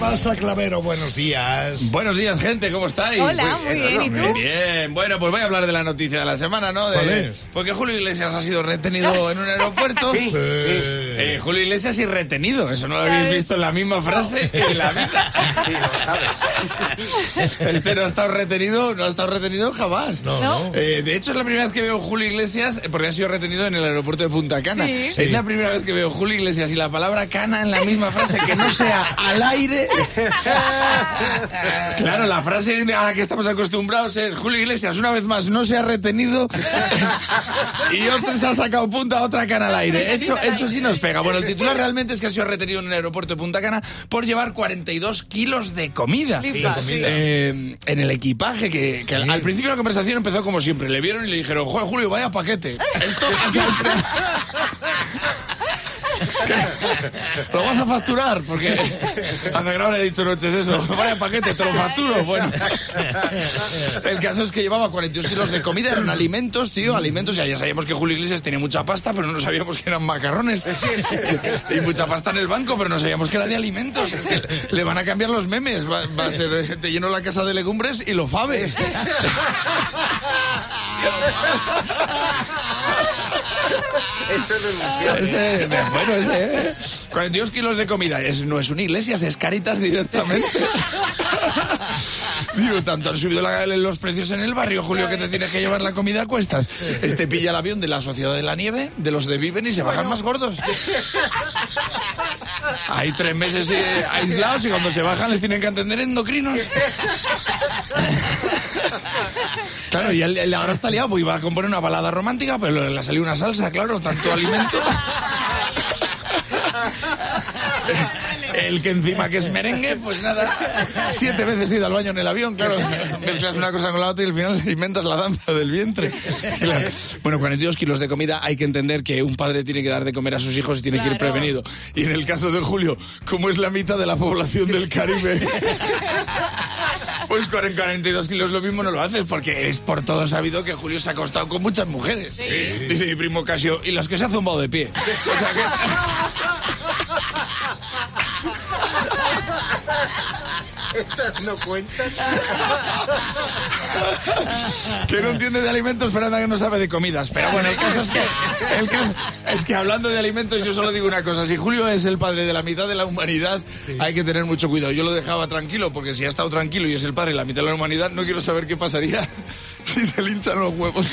pasa, Clavero? Buenos días. Buenos días, gente, ¿cómo estáis? Hola, muy bien, ¿y tú? Bien, bueno, pues voy a hablar de la noticia de la semana, ¿no? De- ¿Cuál es? Porque Julio Iglesias ha sido retenido en un aeropuerto. Sí. Eh, Julio Iglesias y retenido, eso no lo habéis visto en la misma frase en la vida. Sí, lo sabes. Este no ha estado retenido, no ha estado retenido jamás. No, no. Eh, de hecho, es la primera vez que veo Julio Iglesias, eh, porque ha sido retenido en el aeropuerto de Punta Cana. Sí. Es la primera vez que veo Julio Iglesias y la palabra cana en la misma frase, que no sea al aire. claro, la frase a la que estamos acostumbrados es Julio Iglesias, una vez más, no se ha retenido y otro se ha sacado punta a otra cana al aire. Eso, eso sí nos pega. Bueno, el titular realmente es que ha sido retenido en el aeropuerto de Punta Cana por llevar 42 kilos de comida. Sí. Eh, en el equipaje, que, que al, al principio la conversación empezó como siempre. Le vieron y le dijeron, joder, Julio, vaya paquete. Esto ¿Lo vas a facturar? Porque Negrao le he dicho noches eso. Vaya paquete, te lo facturo. Bueno. El caso es que llevaba 42 kilos de comida, eran alimentos, tío, alimentos. Ya, ya sabíamos que Julio Iglesias tenía mucha pasta, pero no sabíamos que eran macarrones. Y mucha pasta en el banco, pero no sabíamos que era de alimentos. Es que le van a cambiar los memes. Va, va a ser, eh, te lleno la casa de legumbres y lo fabes. Eso es. Ese, bueno, ese, ¿eh? 42 kilos de comida. Es, no es un iglesias, es caritas directamente. Digo, tanto han subido la- los precios en el barrio, Julio, que te tienes que llevar la comida a cuestas. Este pilla el avión de la Sociedad de la Nieve, de los de Viven y se bajan más gordos. Hay tres meses eh, aislados y cuando se bajan les tienen que atender endocrinos. Claro, y él, él ahora está liado, pues iba a componer una balada romántica, pero le ha salido una salsa, claro, tanto alimento. El que encima que es merengue, pues nada, siete veces he ido al baño en el avión, claro. Mezclas una cosa con la otra y al final inventas la danza del vientre. Claro. Bueno, 42 kilos de comida, hay que entender que un padre tiene que dar de comer a sus hijos y tiene que ir prevenido. Y en el caso de Julio, como es la mitad de la población del Caribe, pues con 42 kilos lo mismo no lo haces, porque es por todo sabido que Julio se ha acostado con muchas mujeres. Dice mi primo Casio, y las que se ha zumbado de pie. O sea que... Esas no cuentan. que no entiende de alimentos, Fernanda que no sabe de comidas. Pero bueno, el caso es que, el caso es que hablando de alimentos, yo solo digo una cosa. Si Julio es el padre de la mitad de la humanidad, hay que tener mucho cuidado. Yo lo dejaba tranquilo, porque si ha estado tranquilo y es el padre de la mitad de la humanidad, no quiero saber qué pasaría si se le hinchan los huevos.